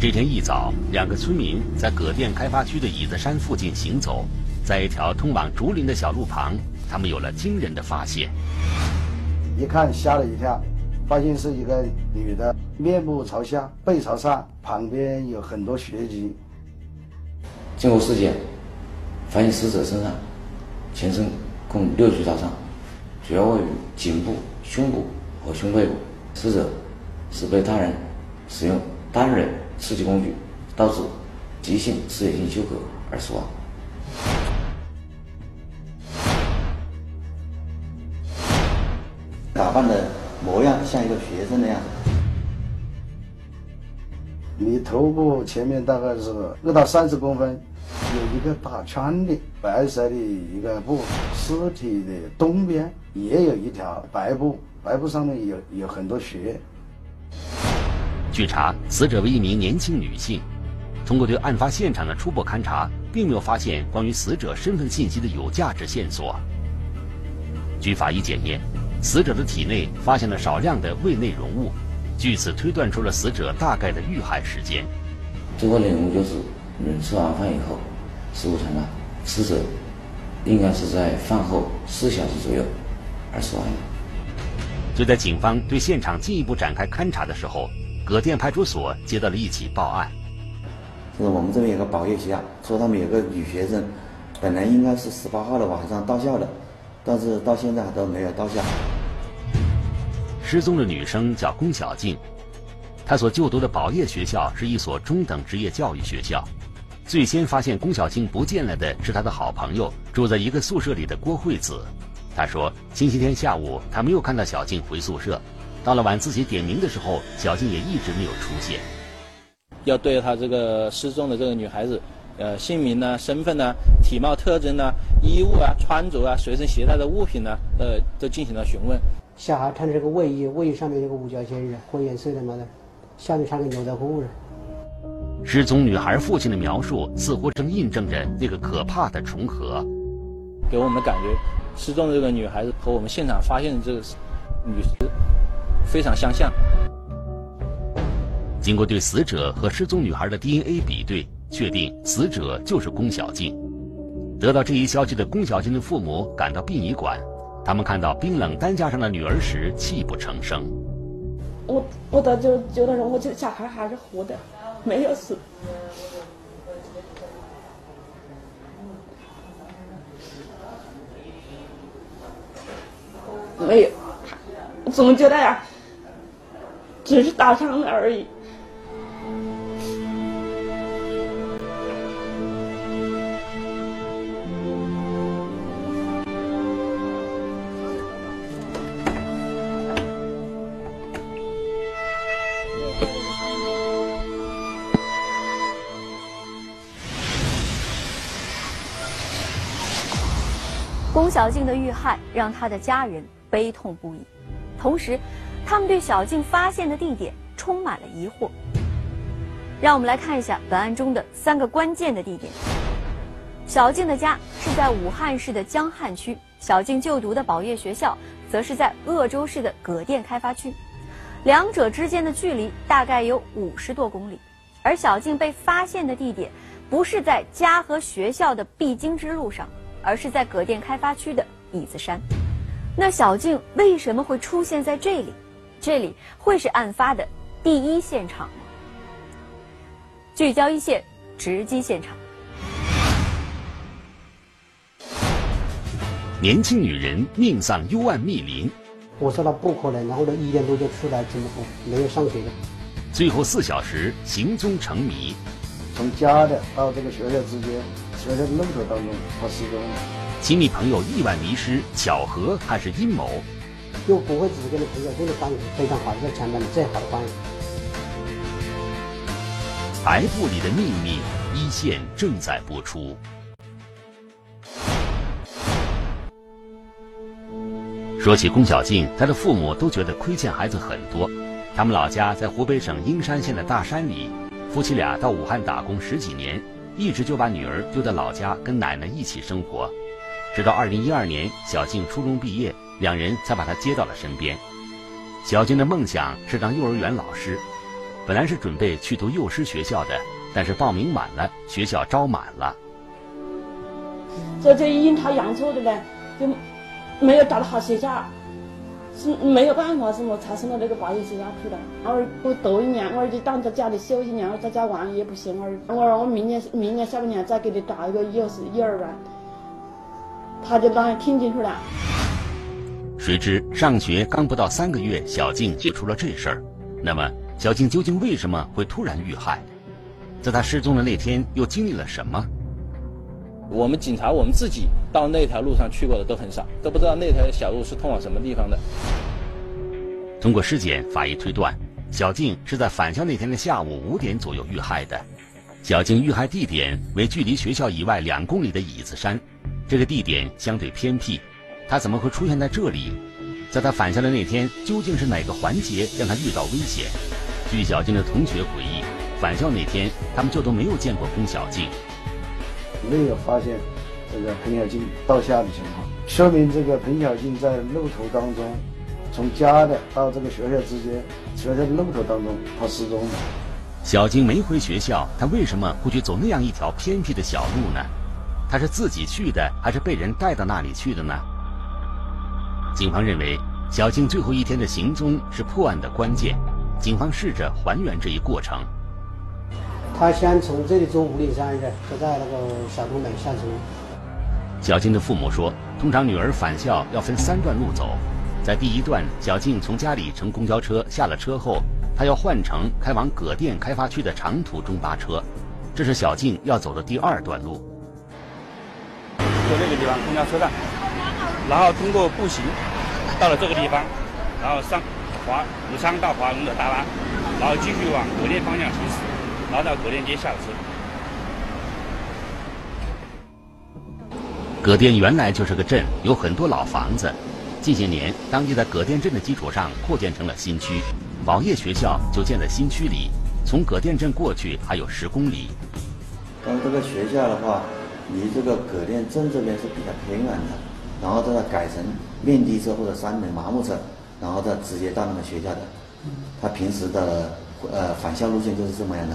这天一早，两个村民在葛店开发区的椅子山附近行走，在一条通往竹林的小路旁，他们有了惊人的发现。一看吓了一跳，发现是一个女的，面部朝下，背朝上，旁边有很多血迹。经过尸检，发现死者身上全身共六处刀伤，主要位于颈部、胸部和胸背部。死者是被他人使用单刃。刺激工具导致急性失血性休克而死亡。打扮的模样像一个学生的样子。你头部前面大概是二到三十公分，有一个大圈的白色的一个布，尸体的东边也有一条白布，白布上面有有很多血。据查，死者为一名年轻女性。通过对案发现场的初步勘查，并没有发现关于死者身份信息的有价值线索。据法医检验，死者的体内发现了少量的胃内容物，据此推断出了死者大概的遇害时间。这个内容就是，人吃完饭以后，食物残渣，死者应该是在饭后四小时左右而死亡的。就在警方对现场进一步展开勘查的时候。葛店派出所接到了一起报案，就是我们这边有个保业学校，说他们有个女学生，本来应该是十八号的晚上到校的，但是到现在都没有到校。失踪的女生叫龚小静，她所就读的保业学校是一所中等职业教育学校。最先发现龚小静不见了的是她的好朋友，住在一个宿舍里的郭惠子。她说，星期天下午她没有看到小静回宿舍。到了晚自习点名的时候，小静也一直没有出现。要对她这个失踪的这个女孩子，呃，姓名呢、身份呢、体貌特征呢、衣物啊、穿着啊、随身携带的物品呢，呃，都进行了询问。小孩穿的这个卫衣，卫衣上面有个五角星，灰颜色的嘛的，下面穿个牛仔裤的。失踪女孩父亲的描述似乎正印证着那个可怕的重合。给我们的感觉，失踪的这个女孩子和我们现场发现的这个女尸。非常相像。经过对死者和失踪女孩的 DNA 比对，确定死者就是龚小静。得到这一消息的龚小静的父母赶到殡仪馆，他们看到冰冷担架上的女儿时泣不成声。我我到就就那时候，我觉得小孩还是活的，没有死。没有，总觉得呀。只是打伤了而已。龚小静的遇害让她的家人悲痛不已，同时。他们对小静发现的地点充满了疑惑。让我们来看一下本案中的三个关键的地点。小静的家是在武汉市的江汉区，小静就读的保业学校则是在鄂州市的葛店开发区，两者之间的距离大概有五十多公里。而小静被发现的地点不是在家和学校的必经之路上，而是在葛店开发区的椅子山。那小静为什么会出现在这里？这里会是案发的第一现场吗？聚焦一线，直击现场。年轻女人命丧幽暗密林。我说她不可能，然后呢一点多就出来，怎么不没有上学的？最后四小时行踪成谜。从家的到这个学校之间，学校的路途当中，她失踪了。亲密朋友意外迷失，巧合还是阴谋？又不会只是跟你朋友，跟你关系非常好的，前面的最好的关系。白布里的秘密，一线正在播出。说起龚小静，她的父母都觉得亏欠孩子很多。他们老家在湖北省英山县的大山里，夫妻俩到武汉打工十几年，一直就把女儿丢在老家跟奶奶一起生活。直到二零一二年，小静初中毕业。两人才把他接到了身边。小静的梦想是当幼儿园老师，本来是准备去读幼师学校的，但是报名晚了，学校招满了。这这阴差阳错的呢，就没有找到好学校，是没有办法，是么才送到那个八月学校去的。我不读一年，我儿就当在家里休息一年，我在家玩也不行。我儿我说我明年明年下半年再给你找一个幼师幼儿园，他就当然听进去了。谁知上学刚不到三个月，小静就出了这事儿。那么，小静究竟为什么会突然遇害？在她失踪的那天，又经历了什么？我们警察，我们自己到那条路上去过的都很少，都不知道那条小路是通往什么地方的。通过尸检，法医推断，小静是在返校那天的下午五点左右遇害的。小静遇害地点为距离学校以外两公里的椅子山，这个地点相对偏僻。他怎么会出现在这里？在他返校的那天，究竟是哪个环节让他遇到危险？据小静的同学回忆，返校那天他们就都没有见过龚小静，没有发现这个彭小静倒下的情况，说明这个彭小静在路途当中，从家的到这个学校之间，学校的路途当中，她失踪了。小静没回学校，她为什么会去走那样一条偏僻的小路呢？她是自己去的，还是被人带到那里去的呢？警方认为，小静最后一天的行踪是破案的关键。警方试着还原这一过程。他先从这里走五里山的，就在那个小东北下车。小静的父母说，通常女儿返校要分三段路走，在第一段，小静从家里乘公交车下了车后，她要换乘开往葛店开发区的长途中巴车，这是小静要走的第二段路。就那个地方公交车站。然后通过步行到了这个地方，然后上华武昌到华容的大巴，然后继续往葛店方向行驶，然后到葛店街下车。葛店原来就是个镇，有很多老房子。近些年，当地在葛店镇的基础上扩建成了新区，宝业学校就建在新区里。从葛店镇过去还有十公里。但这个学校的话，离这个葛店镇这边是比较偏远的。然后再改成面的车或者三轮麻木车，然后再直接到那个学校的。他平时的呃返校路线就是这么样的。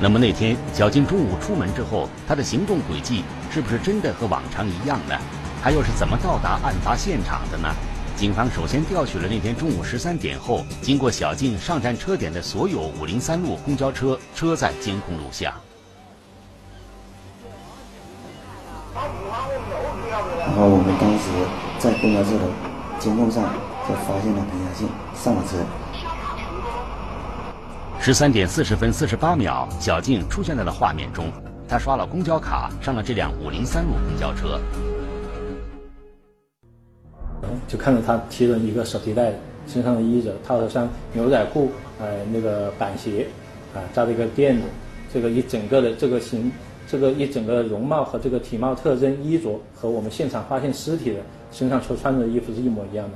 那么那天小静中午出门之后，她的行动轨迹是不是真的和往常一样呢？她又是怎么到达案发现场的呢？警方首先调取了那天中午十三点后经过小静上站车点的所有五零三路公交车车载监控录像。后我们当时在公交车的监控上就发现了彭佳静上了车。十三点四十分四十八秒，小静出现在了画面中。她刷了公交卡，上了这辆五零三路公交车。就看到她提着一个手提袋，身上的衣着套着像牛仔裤，呃，那个板鞋，啊，扎着一个辫子，这个一整个的这个形。这个一整个容貌和这个体貌特征、衣着和我们现场发现尸体的身上所穿的衣服是一模一样的。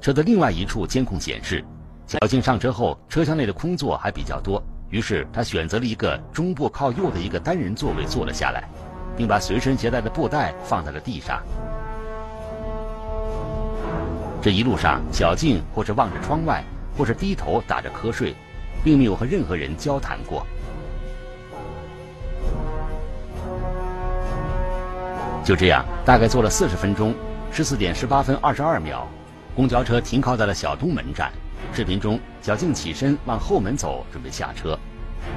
车的另外一处监控显示，小静上车后，车厢内的空座还比较多，于是他选择了一个中部靠右的一个单人座位坐了下来，并把随身携带的布袋放在了地上。这一路上，小静或是望着窗外，或是低头打着瞌睡，并没有和任何人交谈过。就这样，大概坐了四十分钟，十四点十八分二十二秒，公交车停靠在了小东门站。视频中，小静起身往后门走，准备下车。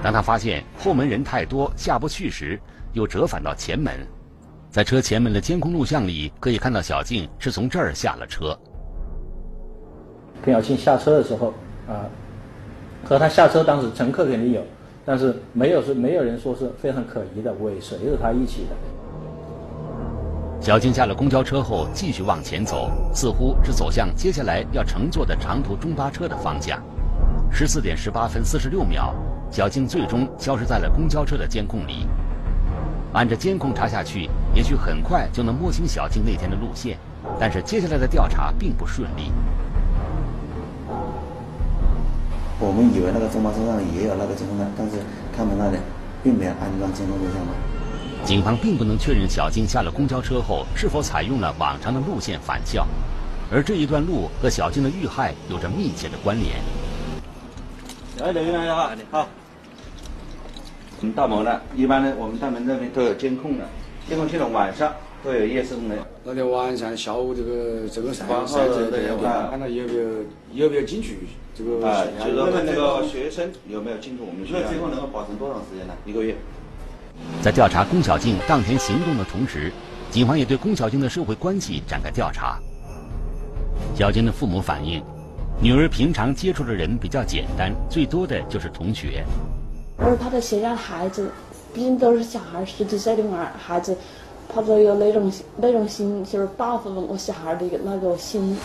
当他发现后门人太多下不去时，又折返到前门。在车前门的监控录像里，可以看到小静是从这儿下了车。彭小静下车的时候，啊，和他下车当时乘客肯定有，但是没有是没有人说是非常可疑的，尾随着他一起的。小静下了公交车后，继续往前走，似乎是走向接下来要乘坐的长途中巴车的方向。十四点十八分四十六秒，小静最终消失在了公交车的监控里。按着监控查下去，也许很快就能摸清小静那天的路线，但是接下来的调查并不顺利。我们以为那个中巴车上也有那个监控的，但是他们那里并没有安装监控录像嘛。警方并不能确认小静下了公交车后是否采用了往常的路线返校，而这一段路和小静的遇害有着密切的关联。来，留意大家哈，好。我们大门呢，一般呢，我们大门这边都有监控的，监控系统晚上都有夜视功能。那天晚上下午这个这个晒晚晒上的这个啊看他有没有有没有进去这个啊，就是问那个学生有没有进入我们学校？这个监控能够保存多长时间呢？一个月。在调查龚小静当天行动的同时，警方也对龚小静的社会关系展开调查。小静的父母反映，女儿平常接触的人比较简单，最多的就是同学。而他的学校孩子，毕竟都是小孩，十几岁的孩孩子，他都有那种那种心，就是报复我小孩的那个心。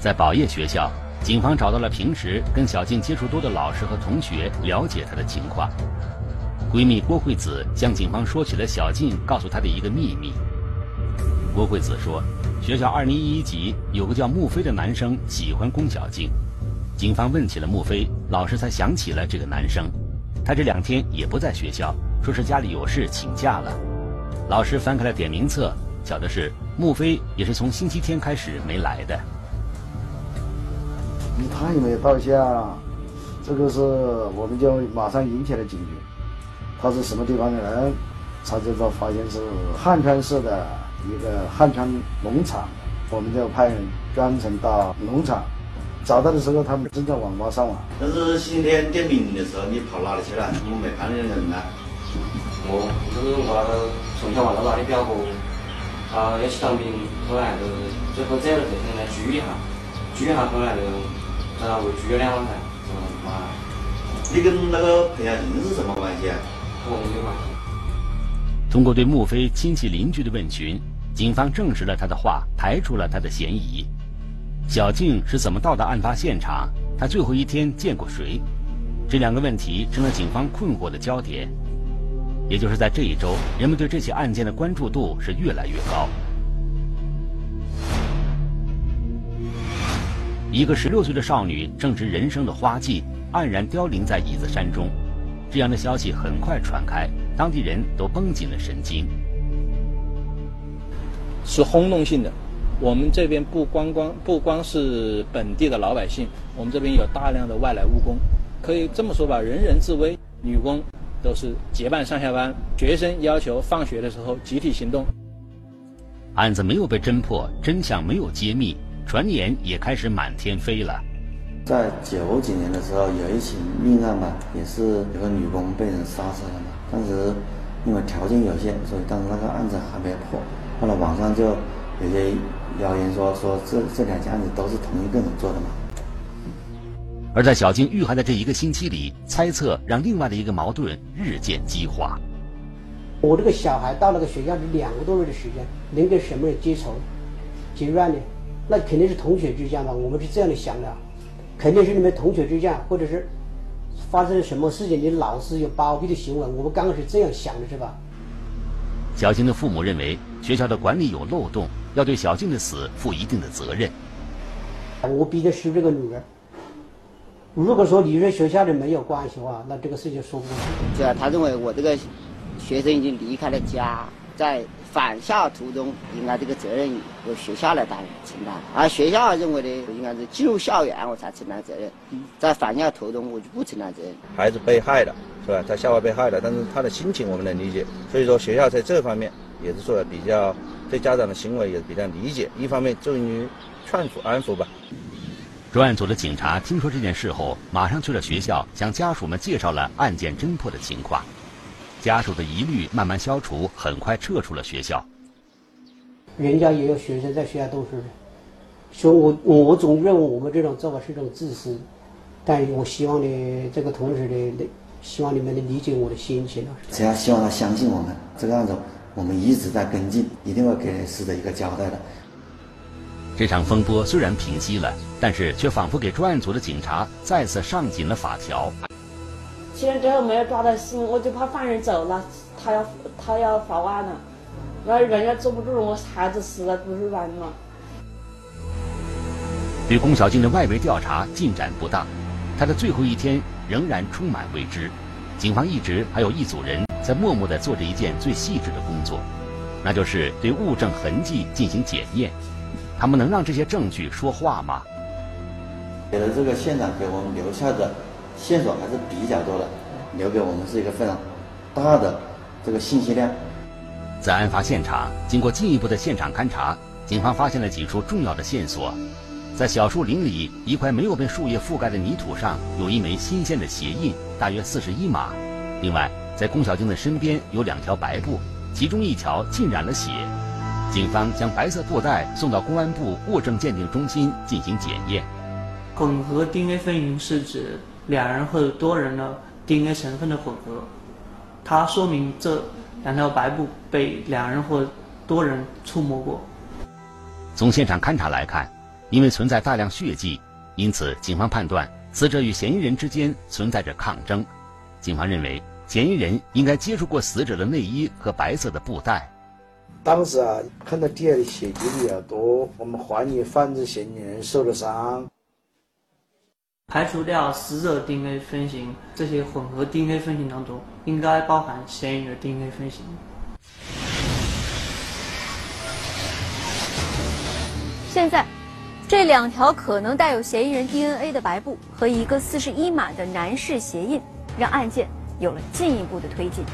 在宝业学校，警方找到了平时跟小静接触多的老师和同学，了解她的情况。闺蜜郭惠子向警方说起了小静告诉她的一个秘密。郭惠子说，学校二零一一级有个叫穆飞的男生喜欢龚小静。警方问起了穆飞，老师才想起了这个男生。他这两天也不在学校，说是家里有事请假了。老师翻开了点名册，巧的是穆飞也是从星期天开始没来的。他也没有到校，这个是我们就马上引起了警觉。他是什么地方的人？查证之后发现是汉川市的一个汉川农场，我们就派人专程到农场，找到的时候他们正在网吧上网。但是星期天点名的时候，你跑哪里去了？我们没看见人呢。我就是我那个从小玩到大的表哥，他要去当兵，后来就最后这了这天来聚一下，聚一下后来就在那围聚了两晚噻，就妈，你跟那个裴亚静是什么关系啊？我们就嘛。通过对穆飞亲戚邻居的问询，警方证实了他的话，排除了他的嫌疑。小静是怎么到达案发现场？她最后一天见过谁？这两个问题成了警方困惑的焦点。也就是在这一周，人们对这起案件的关注度是越来越高。一个十六岁的少女正值人生的花季，黯然凋零在椅子山中。这样的消息很快传开，当地人都绷紧了神经。是轰动性的。我们这边不光光不光是本地的老百姓，我们这边有大量的外来务工，可以这么说吧，人人自危。女工都是结伴上下班，学生要求放学的时候集体行动。案子没有被侦破，真相没有揭秘，传言也开始满天飞了。在九几年的时候，有一起命案嘛，也是有个女工被人杀死了嘛。当时因为条件有限，所以当时那个案子还没破。后来网上就有些谣言说说这这两件案子都是同一个人做的嘛。而在小静遇害的这一个星期里，猜测让另外的一个矛盾日渐激化。我这个小孩到那个学校是两个多月的时间，能跟什么人结仇、结怨呢？那肯定是同学之间嘛，我们是这样的想的，肯定是你们同学之间，或者是发生了什么事情，你老师有包庇的行为，我们刚开始这样想的是吧？小静的父母认为学校的管理有漏洞，要对小静的死负一定的责任。我毕竟是这个女儿。如果说你说学校里没有关系的话，那这个事情说不过去。是啊，他认为我这个学生已经离开了家，在返校途中，应该这个责任由学校来担承担。而学校认为呢，应该是进入校园我才承担责任，在返校途中我就不承担责任。孩子被害了，是吧？在校外被害了，但是他的心情我们能理解，所以说学校在这方面也是做的比较，对家长的行为也比较理解。一方面重于劝阻安抚吧。专案组的警察听说这件事后，马上去了学校，向家属们介绍了案件侦破的情况。家属的疑虑慢慢消除，很快撤出了学校。人家也有学生在学校读书的，所以我我总认为我们这种做法是一种自私，但我希望呢，这个同时呢，希望你们能理解我的心情。只要希望他相信我们，这个案子我们一直在跟进，一定会给死者一个交代的。这场风波虽然平息了，但是却仿佛给专案组的警察再次上紧了法条。七天之后没有抓到心，我就怕犯人走了，他要他要报案了，那人家坐不住，我孩子死了不是完吗？对龚小静的外围调查进展不大，她的最后一天仍然充满未知。警方一直还有一组人在默默地做着一件最细致的工作，那就是对物证痕迹进行检验。他们能让这些证据说话吗？给了这个现场给我们留下的线索还是比较多的，留给我们是一个非常大的这个信息量。在案发现场，经过进一步的现场勘查，警方发现了几处重要的线索。在小树林里，一块没有被树叶覆盖的泥土上有一枚新鲜的鞋印，大约四十一码。另外，在龚小静的身边有两条白布，其中一条浸染了血。警方将白色布袋送到公安部物证鉴定中心进行检验。混合 DNA 分型是指两人或者多人的 DNA 成分的混合，它说明这两条白布被两人或多人触摸过。从现场勘查来看。因为存在大量血迹，因此警方判断死者与嫌疑人之间存在着抗争。警方认为嫌疑人应该接触过死者的内衣和白色的布袋。当时啊，看到地下的血迹比较多，我们怀疑犯罪嫌疑人受了伤。排除掉死者 DNA 分型，这些混合 DNA 分型当中应该包含嫌疑人 DNA 分型。现在。这两条可能带有嫌疑人 DNA 的白布和一个四十一码的男士鞋印，让案件有了进一步的推进。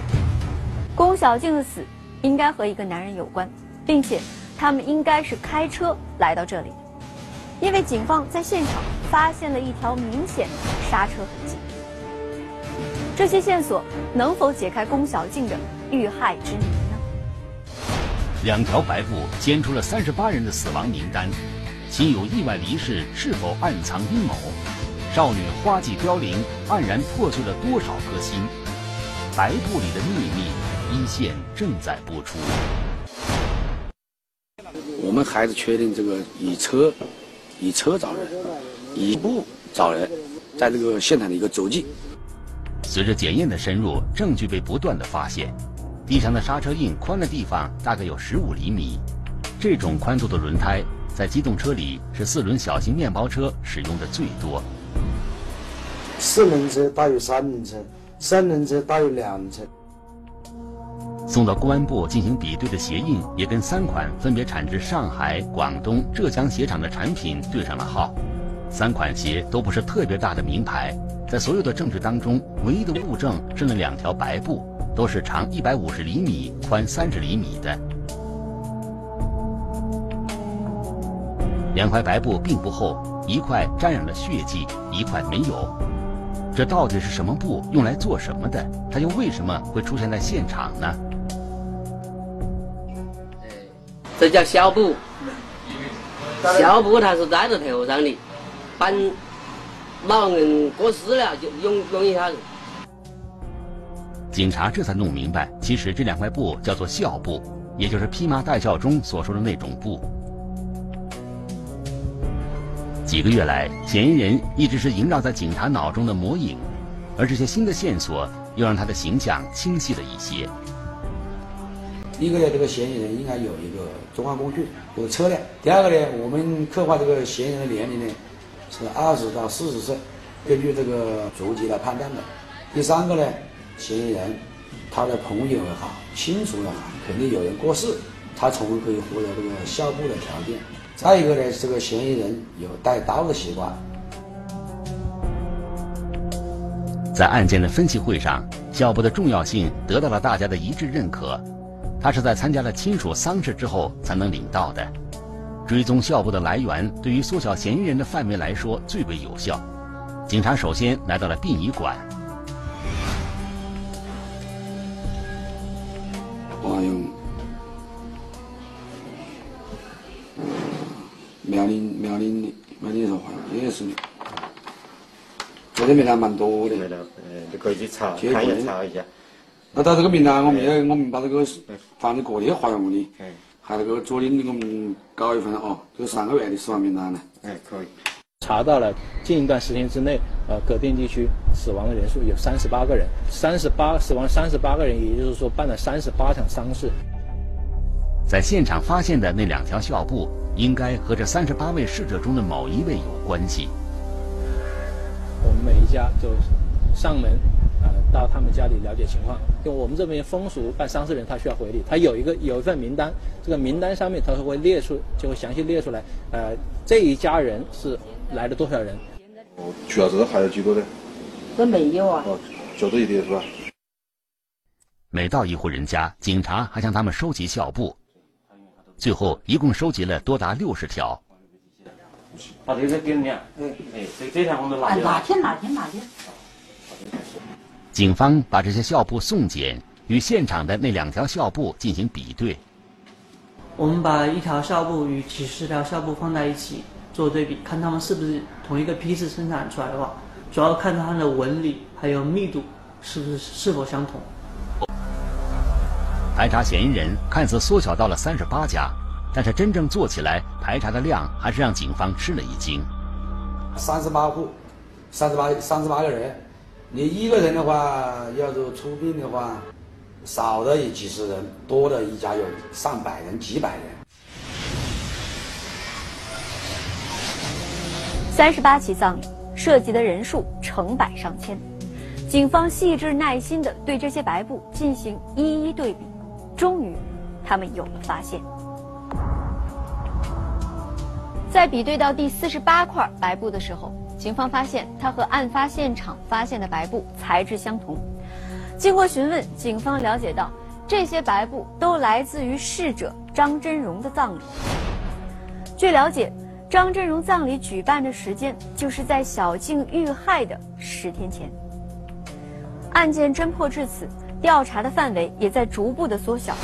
龚小静的死应该和一个男人有关，并且他们应该是开车来到这里，因为警方在现场发现了一条明显的刹车痕迹。这些线索能否解开龚小静的遇害之谜呢？两条白布揭出了三十八人的死亡名单。亲友意外离世，是否暗藏阴谋？少女花季凋零，黯然破碎了多少颗心？白布里的秘密，一线正在播出。我们还是确定这个以车，以车找人，以步找人，在这个现场的一个足迹。随着检验的深入，证据被不断的发现。地上的刹车印宽的地方大概有十五厘米，这种宽度的轮胎。在机动车里，是四轮小型面包车使用的最多。四轮车大于三轮车，三轮车大于两轮车。送到公安部进行比对的鞋印，也跟三款分别产自上海、广东、浙江鞋厂的产品对上了号。三款鞋都不是特别大的名牌，在所有的证据当中，唯一的物证是那两条白布，都是长一百五十厘米、宽三十厘米的。两块白布并不厚，一块沾染了血迹，一块没有。这到底是什么布？用来做什么的？它又为什么会出现在现场呢？这叫小布，小布它是戴在头上的，把老人过世了就用用一下子。警察这才弄明白，其实这两块布叫做孝布，也就是披麻戴孝中所说的那种布。几个月来，嫌疑人一直是萦绕在警察脑中的魔影，而这些新的线索又让他的形象清晰了一些。一个呢，这个嫌疑人应该有一个作案工具，有车辆。第二个呢，我们刻画这个嫌疑人的年龄呢是二十到四十岁，根据这个足迹来判断的。第三个呢，嫌疑人他的朋友也好，亲属也好，肯定有人过世，他从而可以获得这个孝布的条件。再一个呢，这个嫌疑人有带刀的习惯。在案件的分析会上，孝布的重要性得到了大家的一致认可。他是在参加了亲属丧事之后才能领到的。追踪校布的来源，对于缩小嫌疑人的范围来说最为有效。警察首先来到了殡仪馆。华用。苗林苗林的，苗林说话也是的，这里面还蛮多的。呃，你可以去查，看一查一下。那到这个名单，我们也我们把这个放在各地花园里，还那个左领的我们搞一份哦，这三个月的死亡名单呢。哎，可以。查到了近一段时间之内，呃，葛店地区死亡的人数有三十八个人，三十八死亡三十八个人，也就是说办了三十八场丧事。在现场发现的那两条孝布。应该和这三十八位逝者中的某一位有关系。我们每一家就上门啊，到他们家里了解情况。因为我们这边风俗办丧事人他需要回礼，他有一个有一份名单，这个名单上面他会列出，就会详细列出来，呃，这一家人是来了多少人。哦，除了这还有几个呢？这没有啊。哦，就这一点是吧？每到一户人家，警察还向他们收集校布，最后一共收集了多达六十条。把这个给你啊，哎哎，这这条我们拿去。拿去拿去拿去。警方把这些校布送检，与现场的那两条校布进行比对。我们把一条校布与几十条校布放在一起做对比，看它们是不是同一个批次生产出来的话，主要看它的纹理还有密度是不是是否相同。排查嫌疑人看似缩小到了三十八家，但是真正做起来排查的量还是让警方吃了一惊。三十八户，三十八三十八个人，你一个人的话，要是出殡的话，少的有几十人，多的一家有上百人、几百人。三十八起葬礼涉及的人数成百上千，警方细致耐心地对这些白布进行一一对比。终于，他们有了发现。在比对到第四十八块白布的时候，警方发现它和案发现场发现的白布材质相同。经过询问，警方了解到，这些白布都来自于逝者张真荣的葬礼。据了解，张真荣葬礼举办的时间就是在小静遇害的十天前。案件侦破至此。调查的范围也在逐步的缩小，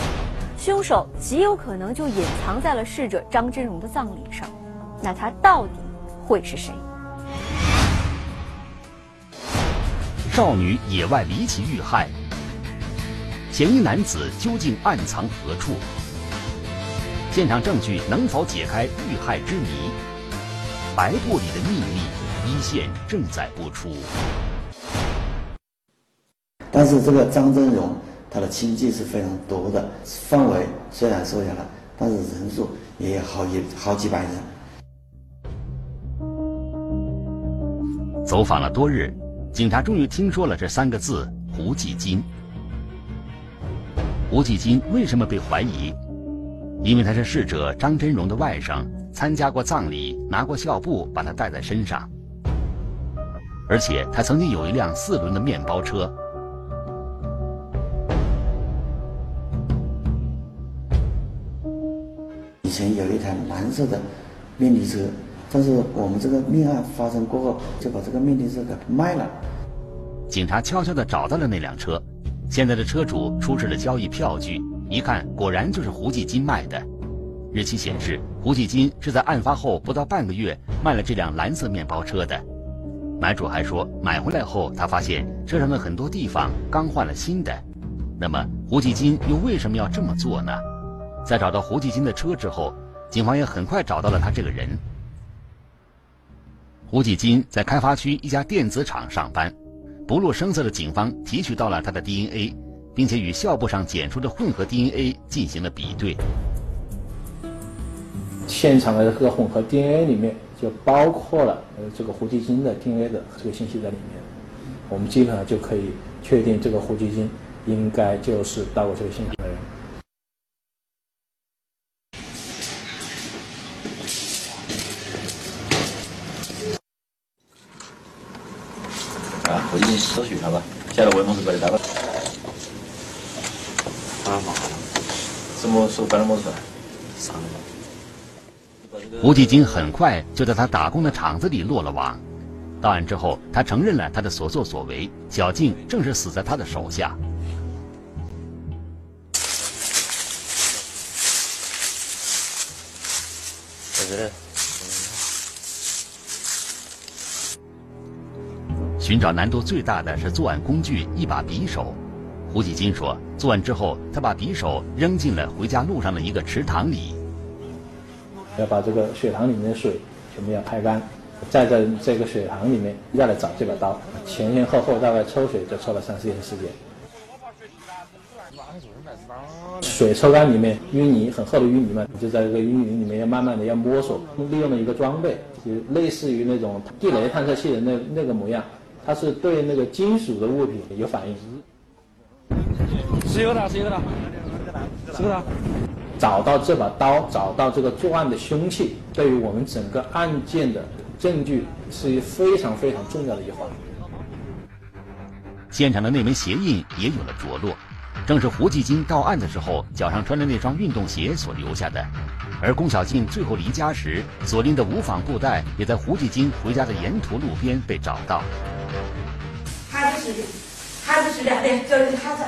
凶手极有可能就隐藏在了逝者张真荣的葬礼上，那他到底会是谁？少女野外离奇遇害，嫌疑男子究竟暗藏何处？现场证据能否解开遇害之谜？白布里的秘密，一线正在播出。但是这个张真荣，他的亲戚是非常多的，范围虽然缩小了，但是人数也有好几好几百人。走访了多日，警察终于听说了这三个字：胡继金。胡继金为什么被怀疑？因为他是逝者张真荣的外甥，参加过葬礼，拿过孝布，把他带在身上，而且他曾经有一辆四轮的面包车。以前有一台蓝色的面的车，但是我们这个命案发生过后，就把这个面的车给卖了。警察悄悄地找到了那辆车，现在的车主出示了交易票据，一看果然就是胡继金卖的。日期显示，胡继金是在案发后不到半个月卖了这辆蓝色面包车的。买主还说，买回来后他发现车上的很多地方刚换了新的。那么胡继金又为什么要这么做呢？在找到胡继金的车之后，警方也很快找到了他这个人。胡继金在开发区一家电子厂上班，不露声色的警方提取到了他的 DNA，并且与校布上检出的混合 DNA 进行了比对。现场的这个混合 DNA 里面就包括了呃这个胡继金的 DNA 的这个信息在里面，我们基本上就可以确定这个胡继金应该就是到过这个现场的人。我已经失去他吧，现在文峰是被带了。啊嘛，什么时候办的么事？上胡继金很快就在他打工的厂子里落了网。到案之后，他承认了他的所作所为，小静正是死在他的手下。在这里。寻找难度最大的是作案工具一把匕首。胡继金说，作案之后，他把匕首扔进了回家路上的一个池塘里。要把这个水塘里面的水全部要拍干，再在这个水塘里面再来找这把刀，前前后后大概抽水就抽了三四天时间。水抽干里面淤泥很厚的淤泥嘛，就在这个淤泥里面要慢慢的要摸索，利用了一个装备，就类似于那种地雷探测器的那那个模样。它是对那个金属的物品有反应。是有的，是有的，是的。找到这把刀，找到这个作案的凶器，对于我们整个案件的证据是非常非常重要的一环。现场的那枚鞋印也有了着落，正是胡继金到案的时候脚上穿的那双运动鞋所留下的。而龚小静最后离家时所拎的无纺布袋，也在胡继金回家的沿途路边被找到。孩子是的，孩子是的，对，就是孩子。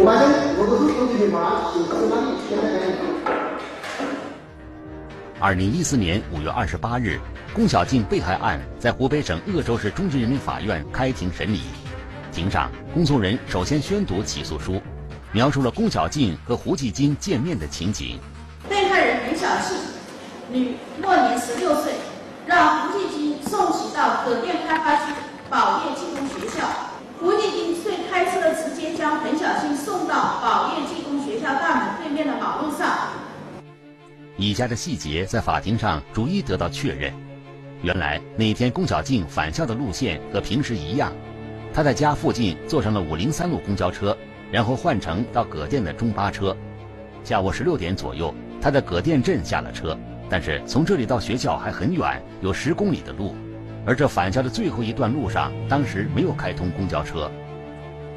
我发现我都是手机电话，就告诉他现在二零一四年五月二十八日，龚小静被害案在湖北省鄂州市中级人民法院开庭审理。庭上，公诉人首先宣读起诉书，描述了龚小静和胡继金见面的情景。被害人袁小静，女，末年十六岁，让胡继金送其到葛店开发区宝业技工学校。胡继金遂开车直接将冯小静送到宝业技工学校大门对面的马路上。以下的细节在法庭上逐一得到确认。原来那天龚小静返校的路线和平时一样，她在家附近坐上了五零三路公交车，然后换乘到葛店的中巴车。下午十六点左右，他在葛店镇下了车，但是从这里到学校还很远，有十公里的路。而这返校的最后一段路上，当时没有开通公交车。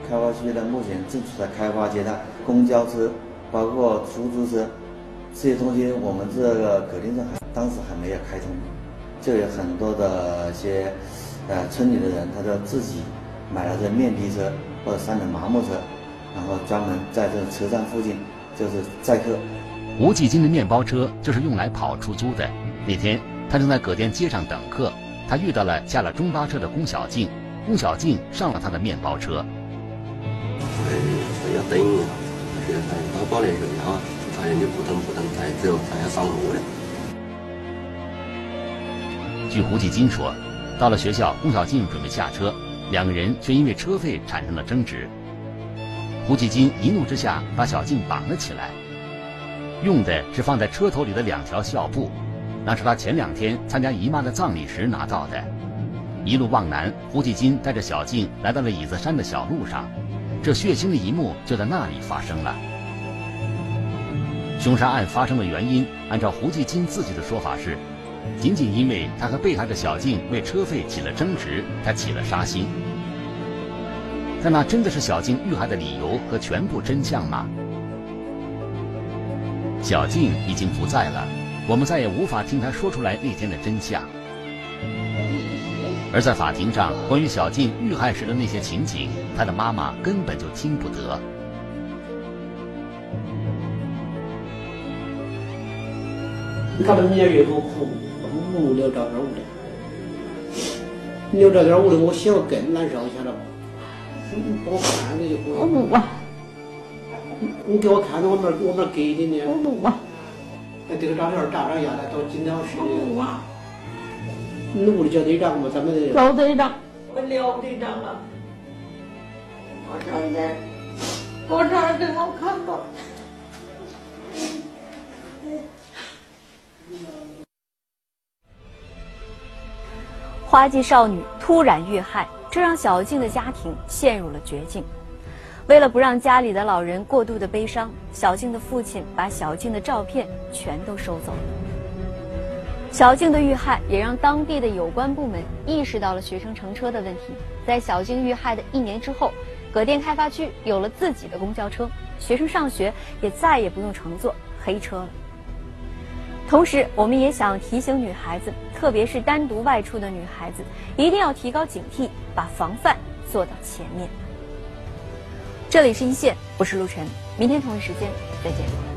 开发区的目前正处在开发阶段，公交车包括出租车。这些东西我们这个葛店镇还当时还没有开通，就有很多的些呃村里的人，他就自己买了这面的车或者三轮麻木车，然后专门在这车站附近就是载客。吴继金的面包车就是用来跑出租的。那天他正在葛店街上等客，他遇到了下了中巴车的龚小静，龚小静上了他的面包车。要等，现在到宝莲学校。发现就不等不等，才只有才要上路了。据胡继金说，到了学校，龚小静准备下车，两个人却因为车费产生了争执。胡继金一怒之下把小静绑了起来，用的是放在车头里的两条校布，那是他前两天参加姨妈的葬礼时拿到的。一路往南，胡继金带着小静来到了椅子山的小路上，这血腥的一幕就在那里发生了。凶杀案发生的原因，按照胡继金自己的说法是，仅仅因为他和被害的小静为车费起了争执，他起了杀心。但那真的是小静遇害的理由和全部真相吗？小静已经不在了，我们再也无法听她说出来那天的真相。而在法庭上，关于小静遇害时的那些情景，她的妈妈根本就听不得。你看他们家岳父哭，呜流着点儿的，流着点儿的，我心更难受，晓得不？你给我看着就可以。我不啊！你给我看着我们我们给你呢。我不啊！那这个照片照张下来，到今天是的。我不啊！你屋里叫队长吗？咱们的。赵队长，我廖队长啊！我差点，我找人给我看吧。花季少女突然遇害，这让小静的家庭陷入了绝境。为了不让家里的老人过度的悲伤，小静的父亲把小静的照片全都收走了。小静的遇害也让当地的有关部门意识到了学生乘车的问题。在小静遇害的一年之后，葛店开发区有了自己的公交车，学生上学也再也不用乘坐黑车了。同时，我们也想提醒女孩子，特别是单独外出的女孩子，一定要提高警惕，把防范做到前面。这里是一线，我是陆晨，明天同一时间再见。